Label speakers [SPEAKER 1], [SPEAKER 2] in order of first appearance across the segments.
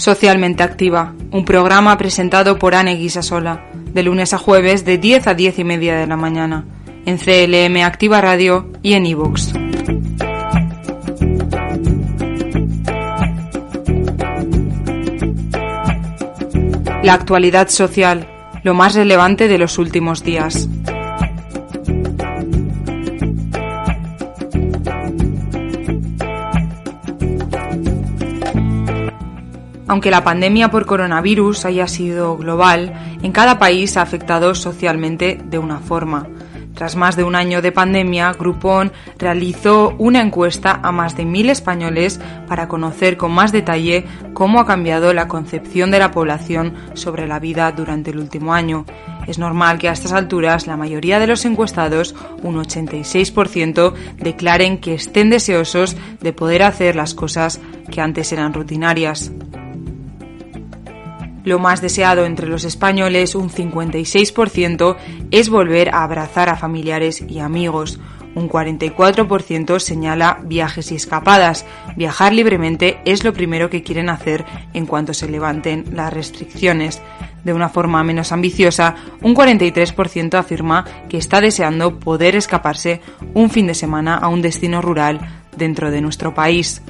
[SPEAKER 1] Socialmente Activa, un programa presentado por Anne Guisasola, de lunes a jueves de 10 a 10 y media de la mañana, en CLM Activa Radio y en iVoox. La actualidad social, lo más relevante de los últimos días. Aunque la pandemia por coronavirus haya sido global, en cada país ha afectado socialmente de una forma. Tras más de un año de pandemia, Groupon realizó una encuesta a más de mil españoles para conocer con más detalle cómo ha cambiado la concepción de la población sobre la vida durante el último año. Es normal que a estas alturas la mayoría de los encuestados, un 86%, declaren que estén deseosos de poder hacer las cosas que antes eran rutinarias. Lo más deseado entre los españoles, un 56%, es volver a abrazar a familiares y amigos. Un 44% señala viajes y escapadas. Viajar libremente es lo primero que quieren hacer en cuanto se levanten las restricciones. De una forma menos ambiciosa, un 43% afirma que está deseando poder escaparse un fin de semana a un destino rural dentro de nuestro país.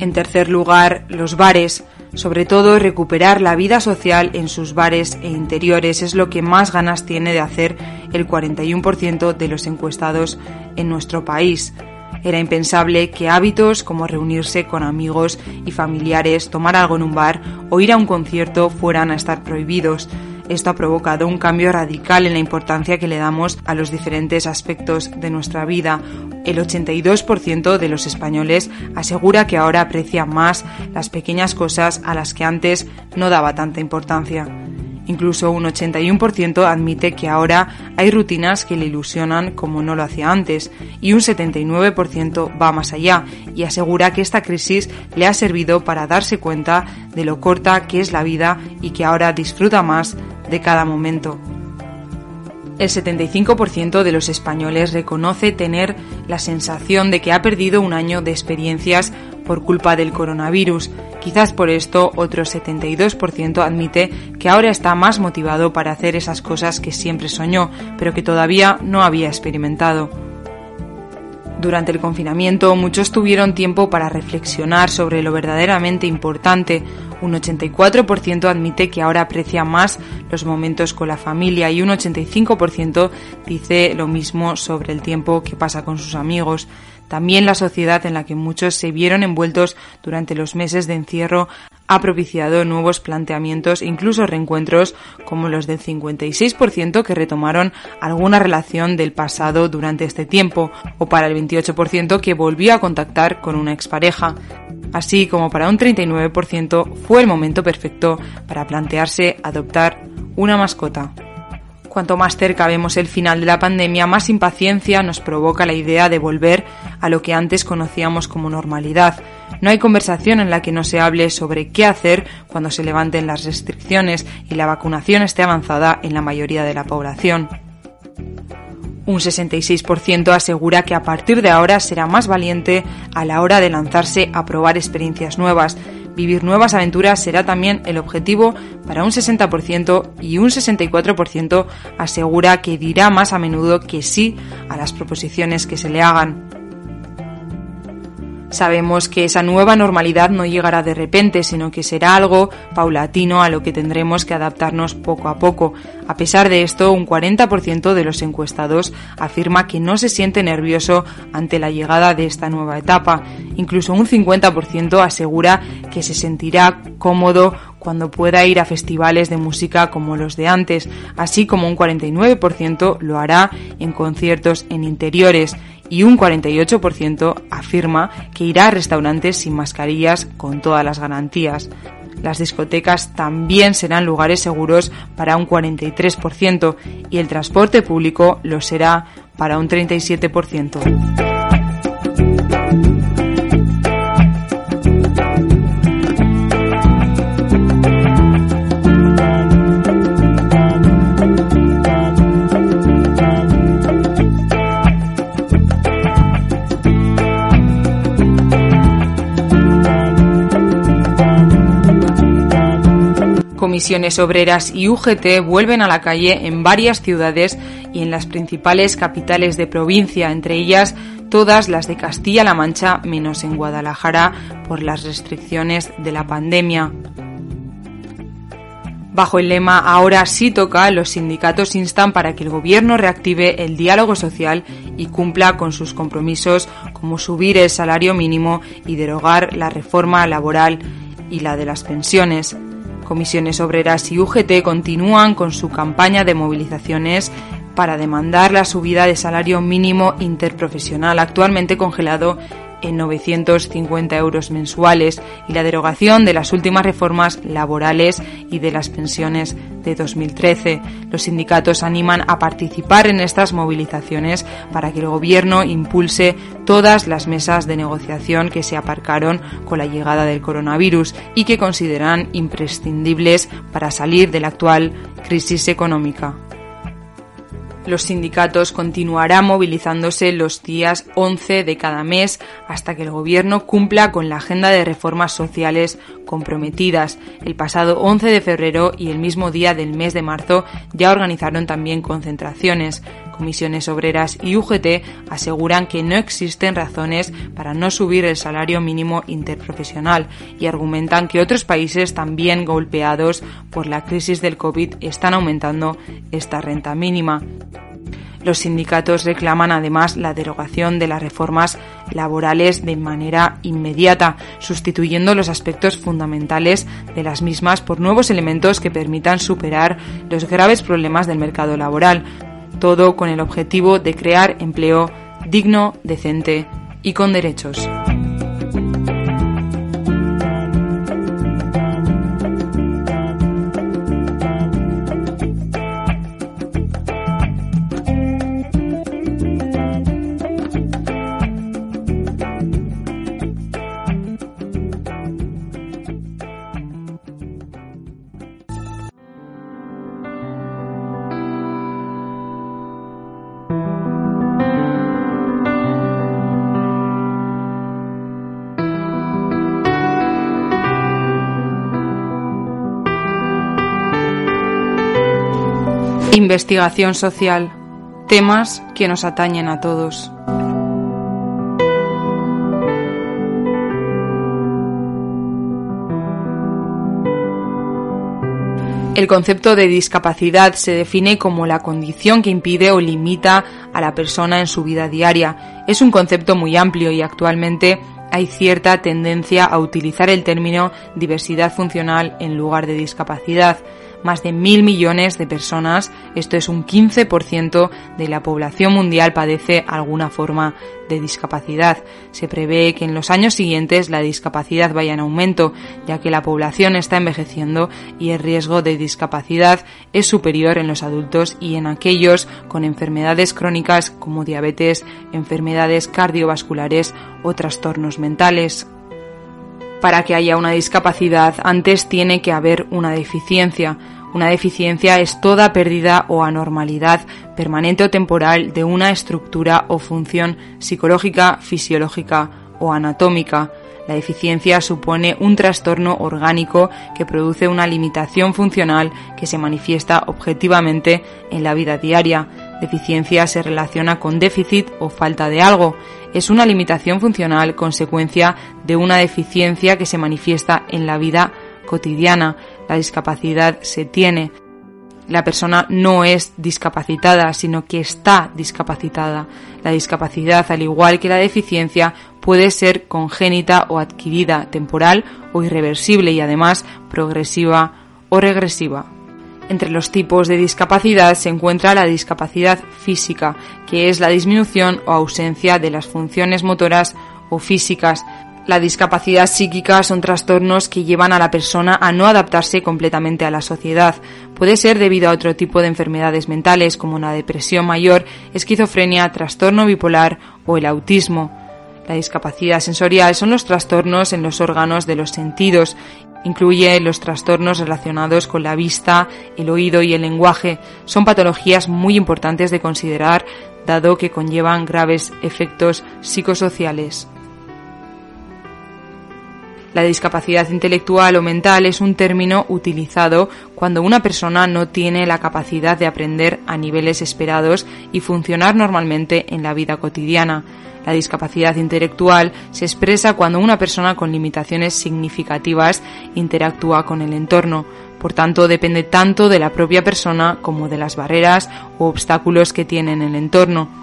[SPEAKER 1] En tercer lugar, los bares. Sobre todo, recuperar la vida social en sus bares e interiores es lo que más ganas tiene de hacer el 41% de los encuestados en nuestro país. Era impensable que hábitos como reunirse con amigos y familiares, tomar algo en un bar o ir a un concierto fueran a estar prohibidos. Esto ha provocado un cambio radical en la importancia que le damos a los diferentes aspectos de nuestra vida. El 82% de los españoles asegura que ahora aprecia más las pequeñas cosas a las que antes no daba tanta importancia. Incluso un 81% admite que ahora hay rutinas que le ilusionan como no lo hacía antes y un 79% va más allá y asegura que esta crisis le ha servido para darse cuenta de lo corta que es la vida y que ahora disfruta más de cada momento. El 75% de los españoles reconoce tener la sensación de que ha perdido un año de experiencias por culpa del coronavirus. Quizás por esto otro 72% admite que ahora está más motivado para hacer esas cosas que siempre soñó, pero que todavía no había experimentado. Durante el confinamiento muchos tuvieron tiempo para reflexionar sobre lo verdaderamente importante. Un 84% admite que ahora aprecia más los momentos con la familia y un 85% dice lo mismo sobre el tiempo que pasa con sus amigos. También la sociedad en la que muchos se vieron envueltos durante los meses de encierro ha propiciado nuevos planteamientos, incluso reencuentros como los del 56% que retomaron alguna relación del pasado durante este tiempo, o para el 28% que volvió a contactar con una expareja. Así como para un 39% fue el momento perfecto para plantearse adoptar una mascota. Cuanto más cerca vemos el final de la pandemia, más impaciencia nos provoca la idea de volver a lo que antes conocíamos como normalidad. No hay conversación en la que no se hable sobre qué hacer cuando se levanten las restricciones y la vacunación esté avanzada en la mayoría de la población. Un 66% asegura que a partir de ahora será más valiente a la hora de lanzarse a probar experiencias nuevas, Vivir nuevas aventuras será también el objetivo para un 60% y un 64% asegura que dirá más a menudo que sí a las proposiciones que se le hagan. Sabemos que esa nueva normalidad no llegará de repente, sino que será algo paulatino a lo que tendremos que adaptarnos poco a poco. A pesar de esto, un 40% de los encuestados afirma que no se siente nervioso ante la llegada de esta nueva etapa. Incluso un 50% asegura que se sentirá cómodo cuando pueda ir a festivales de música como los de antes, así como un 49% lo hará en conciertos en interiores y un 48% afirma que irá a restaurantes sin mascarillas con todas las garantías. Las discotecas también serán lugares seguros para un 43% y el transporte público lo será para un 37%. Comisiones Obreras y UGT vuelven a la calle en varias ciudades y en las principales capitales de provincia, entre ellas todas las de Castilla-La Mancha, menos en Guadalajara, por las restricciones de la pandemia. Bajo el lema Ahora sí toca, los sindicatos instan para que el Gobierno reactive el diálogo social y cumpla con sus compromisos como subir el salario mínimo y derogar la reforma laboral y la de las pensiones. Comisiones Obreras y UGT continúan con su campaña de movilizaciones para demandar la subida de salario mínimo interprofesional actualmente congelado en 950 euros mensuales y la derogación de las últimas reformas laborales y de las pensiones de 2013. Los sindicatos animan a participar en estas movilizaciones para que el Gobierno impulse todas las mesas de negociación que se aparcaron con la llegada del coronavirus y que consideran imprescindibles para salir de la actual crisis económica. Los sindicatos continuarán movilizándose los días 11 de cada mes hasta que el Gobierno cumpla con la agenda de reformas sociales comprometidas. El pasado 11 de febrero y el mismo día del mes de marzo ya organizaron también concentraciones. Comisiones Obreras y UGT aseguran que no existen razones para no subir el salario mínimo interprofesional y argumentan que otros países también golpeados por la crisis del COVID están aumentando esta renta mínima. Los sindicatos reclaman además la derogación de las reformas laborales de manera inmediata, sustituyendo los aspectos fundamentales de las mismas por nuevos elementos que permitan superar los graves problemas del mercado laboral, todo con el objetivo de crear empleo digno, decente y con derechos. Investigación social. Temas que nos atañen a todos. El concepto de discapacidad se define como la condición que impide o limita a la persona en su vida diaria. Es un concepto muy amplio y actualmente hay cierta tendencia a utilizar el término diversidad funcional en lugar de discapacidad más de mil millones de personas, esto es un 15% de la población mundial padece alguna forma de discapacidad. Se prevé que en los años siguientes la discapacidad vaya en aumento, ya que la población está envejeciendo y el riesgo de discapacidad es superior en los adultos y en aquellos con enfermedades crónicas como diabetes, enfermedades cardiovasculares o trastornos mentales para que haya una discapacidad, antes tiene que haber una deficiencia. Una deficiencia es toda pérdida o anormalidad permanente o temporal de una estructura o función psicológica, fisiológica o anatómica. La deficiencia supone un trastorno orgánico que produce una limitación funcional que se manifiesta objetivamente en la vida diaria. Deficiencia se relaciona con déficit o falta de algo es una limitación funcional consecuencia de una deficiencia que se manifiesta en la vida cotidiana. La discapacidad se tiene. La persona no es discapacitada, sino que está discapacitada. La discapacidad, al igual que la deficiencia, puede ser congénita o adquirida, temporal o irreversible y además progresiva o regresiva. Entre los tipos de discapacidad se encuentra la discapacidad física, que es la disminución o ausencia de las funciones motoras o físicas. La discapacidad psíquica son trastornos que llevan a la persona a no adaptarse completamente a la sociedad. Puede ser debido a otro tipo de enfermedades mentales como la depresión mayor, esquizofrenia, trastorno bipolar o el autismo. La discapacidad sensorial son los trastornos en los órganos de los sentidos Incluye los trastornos relacionados con la vista, el oído y el lenguaje. Son patologías muy importantes de considerar dado que conllevan graves efectos psicosociales. La discapacidad intelectual o mental es un término utilizado cuando una persona no tiene la capacidad de aprender a niveles esperados y funcionar normalmente en la vida cotidiana. La discapacidad intelectual se expresa cuando una persona con limitaciones significativas interactúa con el entorno. Por tanto, depende tanto de la propia persona como de las barreras o obstáculos que tiene en el entorno.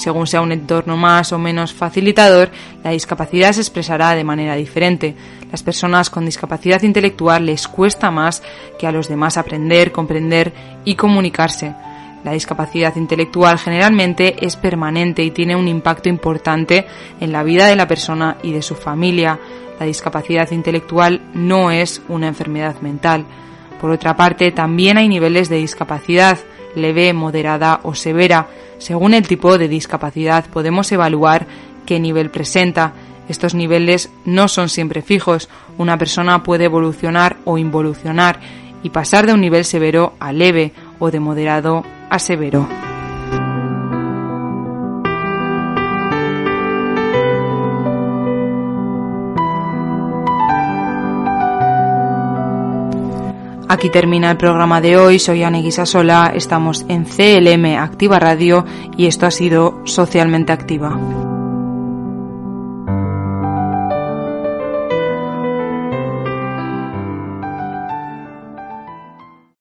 [SPEAKER 1] Según sea un entorno más o menos facilitador, la discapacidad se expresará de manera diferente. Las personas con discapacidad intelectual les cuesta más que a los demás aprender, comprender y comunicarse. La discapacidad intelectual generalmente es permanente y tiene un impacto importante en la vida de la persona y de su familia. La discapacidad intelectual no es una enfermedad mental. Por otra parte, también hay niveles de discapacidad leve, moderada o severa. Según el tipo de discapacidad podemos evaluar qué nivel presenta. Estos niveles no son siempre fijos. Una persona puede evolucionar o involucionar y pasar de un nivel severo a leve o de moderado a severo. Aquí termina el programa de hoy. Soy Aneguisa Sola. Estamos en CLM Activa Radio y esto ha sido Socialmente Activa.